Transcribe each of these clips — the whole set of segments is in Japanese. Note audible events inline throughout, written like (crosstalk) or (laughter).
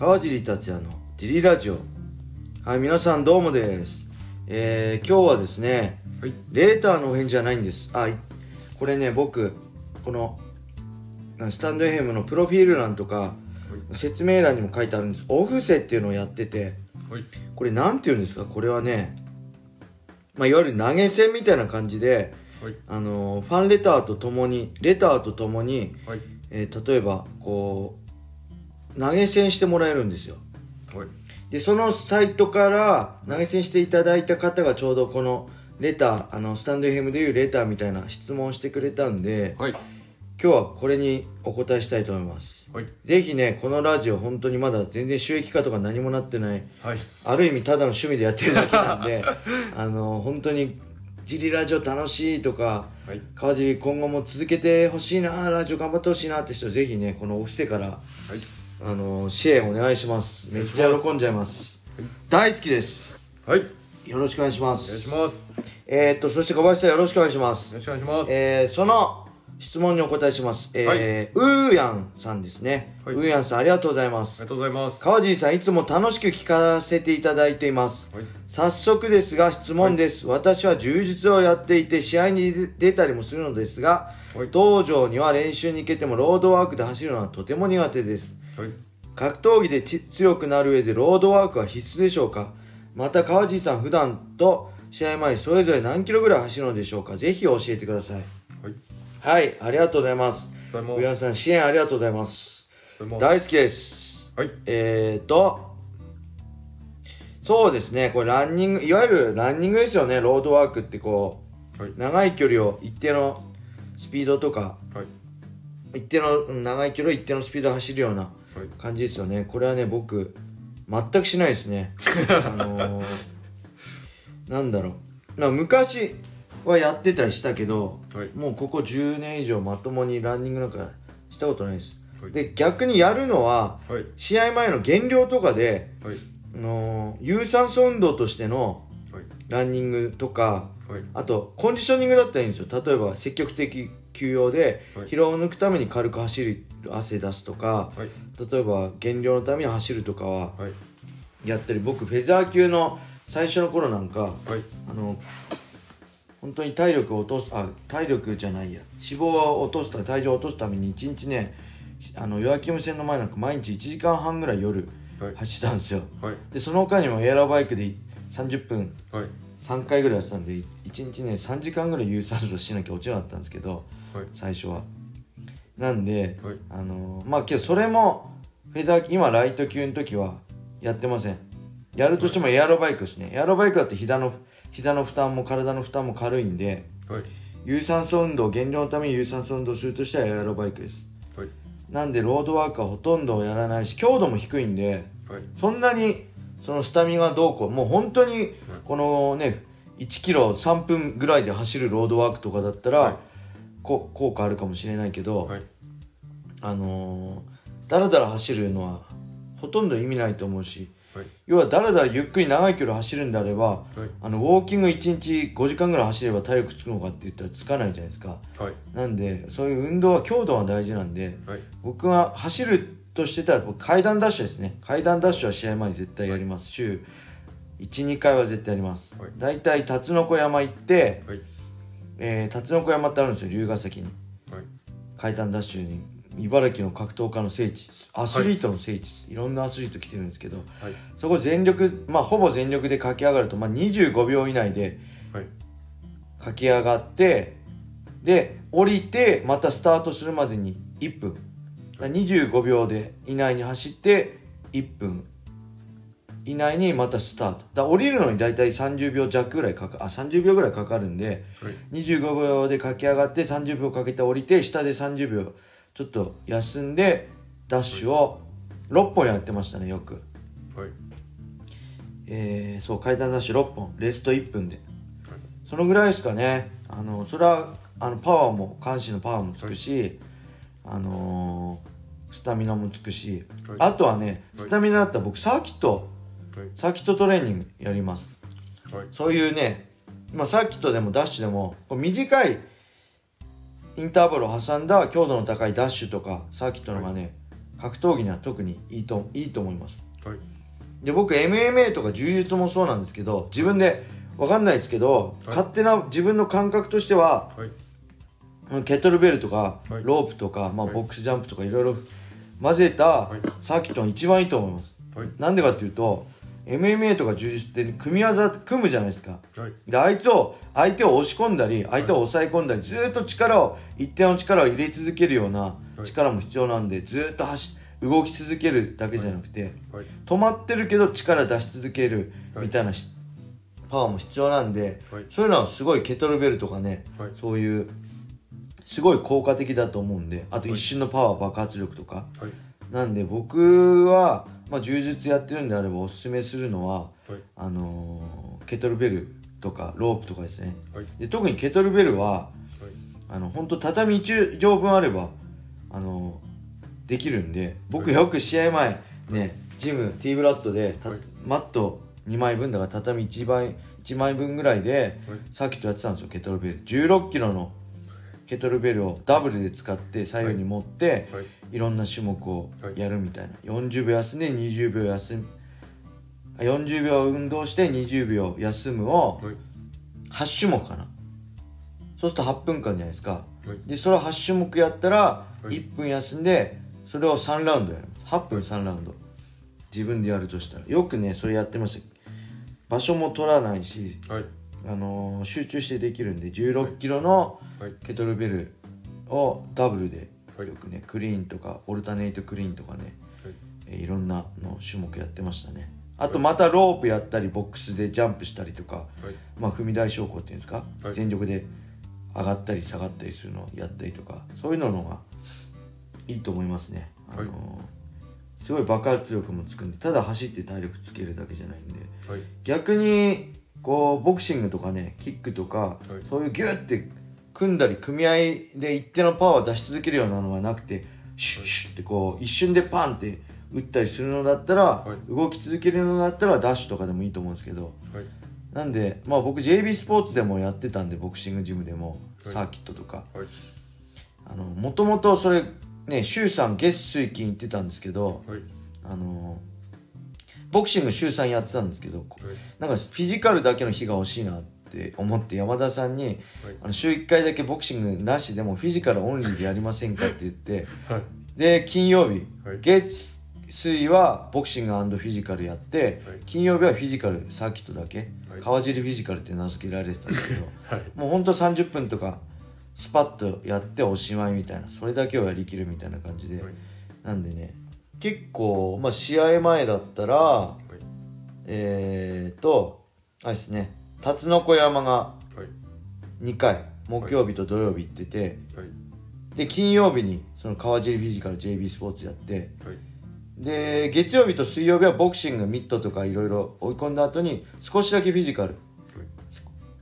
川尻達也のジリラジオ。はい皆さんどうもです。えー、今日はですね、はい。レーターのお返事じゃないんです。あいこれね僕このスタンド FM のプロフィール欄とか説明欄にも書いてあるんです。オフセっていうのをやっててはい。これなんて言うんですか？これはね、まあ、いわゆる投げ銭みたいな感じで、はい。あのーファンレターとともにレターとともに、はい。えー例えばこう投げ銭してもらえるんですよ。はい。でそのサイトから投げ銭していただいた方がちょうどこのレターあのスタンド FM でいうレターみたいな質問をしてくれたんではい。今日はこれにお答えしたいと思います。はい。ぜひねこのラジオ本当にまだ全然収益化とか何もなってないはい。ある意味ただの趣味でやってるだけなんで (laughs) あの本当に「ジリラジオ楽しい」とかはい「川尻今後も続けてほしいなラジオ頑張ってほしいな」って人ぜひねこのお布施からはいあの支援お願いします。めっちゃ喜んじゃいます。はい。大好きです。はい。よろしくお願いしまおす願いします。えー、っとそして小林さんよろしくお願いしまよすろしくお願いします。えー、その質問にお答えします。えーはうーやんさんですね、はい。うーやんさんありがとうございます。ありがとうございます。川尻さんいつも楽しく聞かせていただいています。はい。早速ですが質問です、私は柔術をやっていて試合に出たりもするのですが、はい。道場には練習に行けてもロードワークで走るのはとても苦手です。はい。格闘技でち強くなる上でロードワークは必須でしょうか？また川尻さん普段と試合前それぞれ何キロぐらい走るのでしょうか？ぜひ教えてください。はい。はいありがとうございます。上山さん支援ありがとうございます。大好きです。はい。えーとそうですねこれランニングいわゆるランニングですよね。ロードワークってこうはい。長い距離を一定のスピードとかはい。一定のうん長い距離を一定のスピードで走るようなはい。感じですよね。これはね僕全くしないですね。あのー、(laughs) なんだろう、まあ、昔はやってたりしたけど、はい。もうここ10年以上まともにランニングなんかしたことないです、はい。で逆にやるのははい。試合前の減量とかで、はい。あのー有酸素運動としてのはい。ランニングとかはい。あとコンディショニングだったらいいんですよ。例えば積極的休養ではい。疲労を抜くために軽く走る汗出すとかはい。例えば減量のために走るとかははい。やったり僕フェザー級の最初の頃なんかはい。あの本当に体力を落とすあ体力じゃないや。脂肪を落とすた体重を落とすために1日ねあのヨアキム戦の前なんか毎日1時間半ぐらい夜はい。走ったんですよ。はい。でその他にもエアロバイクで30分はい。3回ぐらいやってたんで1日ね3時間ぐらい有酸素しなきゃ落ちなかったんですけどはい。最初は。なんで、はい。あのーまあけどそれもフェザー今ライト級の時はやってません。やるとしてもエアロバイクですね。エアロバイクだって膝の膝の負担も体の負担も軽いんではい。有酸素運動減量のために有酸素運動するとしてはエアロバイクです。はい。なんでロードワークはほとんどやらないし強度も低いんではい。そんなにそのスタミナどうこうもう本当にこのね1キロ3分ぐらいで走るロードワークとかだったら、はいこ効果あるかもしれないけど、はい。あのー、だらだら走るのはほとんど意味ないと思うしはい。要はだらだらゆっくり長い距離走るんであればはい。あのウォーキング1日5時間ぐらい走れば体力つくのかって言ったらつかないじゃないですか。はい。なんでそういう運動は強度は大事なんではい。僕が走るとしてたら僕階段ダッシュですね。階段ダッシュは試合前に絶対やります週12回は絶対やります、はい。大体辰の子山行って、はいえー、辰の子山ってあるんですよ龍ヶ崎に。はい。階段ダッシュに。茨城の格闘家の聖地。アスリートの聖地です、い、ろんなアスリート来てるんですけどはい。そこ全力まあほぼ全力で駆け上がると、まあ、25秒以内ではい。駆け上がってで降りてまたスタートするまでに1分。だから25秒で以内に走って1分以内にまたスタート。だ降りるのに大体30秒弱ぐらいかかあ30秒ぐらいかかるんではい。25秒で駆け上がって30秒かけて降りて下で30秒ちょっと休んでダッシュを6本やってましたねよく。はい。えー、そう階段ダッシュ6本レスト1分で。そのぐらいですかね。あのそれはあのパワーも下半身のパワーもつくし、あのースタミナもつくし、はい。あとはねはい。スタミナだったら僕サーキットはいサーキットトレーニングやります。はい。そういうね、まあ、サーキットでもダッシュでも短いインターバルを挟んだ強度の高いダッシュとかサーキットのがね、格闘技には特にいいといいと思います。はい。で僕 MMA とか柔術もそうなんですけど自分でわかんないですけど、はい。勝手な自分の感覚としてははい。ケトルベルとか、はい。ロープとか、まあ、はい。ボックスジャンプとかいろいろ混ぜたはい。サーキットが一番いいと思います、はい。なんでかっていうと MMA とか柔術って組み技組むじゃないですか。はい。であいつを相手を押し込んだり相手を抑え込んだり、ずーっと力を一定の力を入れ続けるようなはい。力も必要なんで、ずーっと走動き続けるだけじゃなくて、はい。止まってるけど力出し続けるはい。みたいなし、パワーも必要なんで、はい。そういうのはすごいケトルベルとかね、はい。そういうすごい効果的だと思うんであと一瞬のパワー爆発力とか、はい。なんで僕は、まあ、柔術やってるんであればおすすめするのははい。あのーケトルベルとかロープとかですね。はい。で特にケトルベルははい。あの本当畳1畳分あればあのできるんで僕はい。よく試合前ねジム T ブラッドでマット2枚分だから畳1枚1枚分ぐらいではい。サーキットやってたんですよケトルベル。1 6キロのケトルベルをダブルで使って左右に持って、はい。いろんな種目をやるみたいな、40秒休んで20秒休む。あ40秒運動して20秒休むをはい。8種目かな。そうすると8分間じゃないですか。はい。でそれを8種目やったらはい。1分休んでそれを3ラウンドやります8分3ラウンド。自分でやるとしたら。よくねそれやってました。場所も取らないし、はいあのー集中してできるんで1 6キロのはい。ケトルベルをダブルではい。よくねクリーンとかオルタネイトクリーンとかね、はい。えーいろんなの種目やってましたね。あとまたロープやったりボックスでジャンプしたりとか、はい。まあ、踏み台昇降っていうんですか、はい。全力で上がったり下がったりするのをやったりとかそういうののがいいと思いますね、あのーはい。すごい爆発力もつくんでただ走って体力つけるだけじゃないんではい。逆にこうボクシングとかねキックとか、い。そういうギュッて組んだり組み合いで一定のパワーを出し続けるようなのはなくてシュッシュッってこう一瞬でパンって打ったりするのだったら、はい。動き続けるのだったらダッシュとかでもいいと思うんですけどはい。なんでまあ僕 JB スポーツでもやってたんでボクシングジムでもはい。サーキットとか。はい。あのもともとそれね週3月水金行ってたんですけどはい。あのボクシング週3やってたんですけどなんかフィジカルだけの日が欲しいなって思って山田さんにはい。あの週1回だけボクシングなしでもフィジカルオンリーでやりませんかって言ってはい。で金曜日、はい。月水はボクシングフィジカルやって、はい。金曜日はフィジカルサーキットだけ、はい。川尻フィジカルって名付けられてたんですけどはい。もうほんと30分とかスパッとやっておしまいみたいなそれだけをやりきるみたいな感じで、はい。なんでね結構、まあ、試合前だったらはい。えーとあれですね辰野小山がはい。2回木曜日と土曜日行ってて、はい。で金曜日にその川尻フィジカル JB スポーツやってはい。で月曜日と水曜日はボクシングミットとかいろいろ追い込んだ後に少しだけフィジカル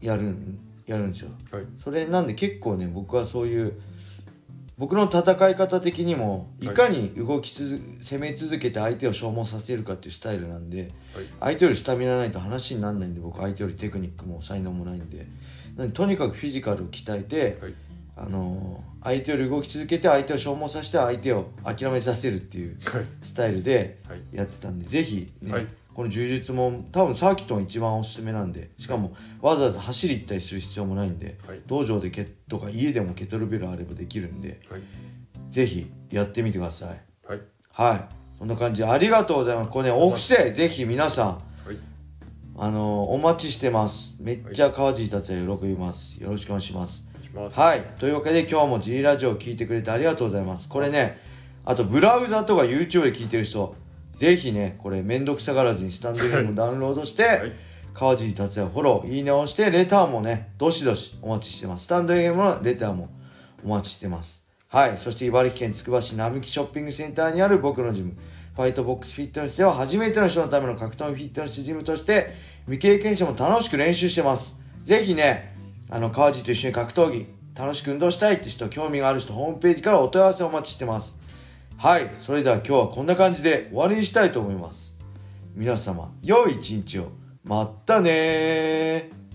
やるんやるんですよ。はい。それなんで結構ね僕はそういう僕の戦い方的にもい。かに動き続攻め続けて相手を消耗させるかっていうスタイルなんではい。相手よりスタミナないと話にならないんで僕相手よりテクニックも才能もないんで。なんでとにかくフィジカルを鍛えて、はい。あのー相手より動き続けて相手を消耗させて相手を諦めさせるっていうはい。スタイルではい。やってたんでぜひね、はいこの柔術も多分サーキットが一番おすすめなんでしかもわざわざ走り行ったりする必要もないんで、はい。道場でケとか家でもケトルベルあればできるんではい。ぜひやってみてください。はい。はい。そんな感じでありがとうございます。これねお布施ぜひ皆さんはい。あのーお待ちしてます。めっちゃ川尻達也喜びます。よろしくお願いします。お願いします。はい。というわけで今日も G ラジオを聞いてくれてありがとうございます。これね、あとブラウザとか YouTube で聞いてる人、ぜひね、これめんどくさがらずにスタンド FM ダウンロードして、はい川尻達也フォロー、いいねを押して、レターもね、どしどしお待ちしてます。スタンド FM のレターもお待ちしてます。はい。そして茨城県つくば市並木ショッピングセンターにある僕のジム、ファイトボックスフィットネスでは初めての人のための格闘技フィットネスジムとして、未経験者も楽しく練習してます。ぜひね、あの、川地と一緒に格闘技、楽しく運動したいって人、興味がある人、ホームページからお問い合わせお待ちしてます。はい。それでは今日はこんな感じで終わりにしたいと思います。皆様、良い一日を。まったねー。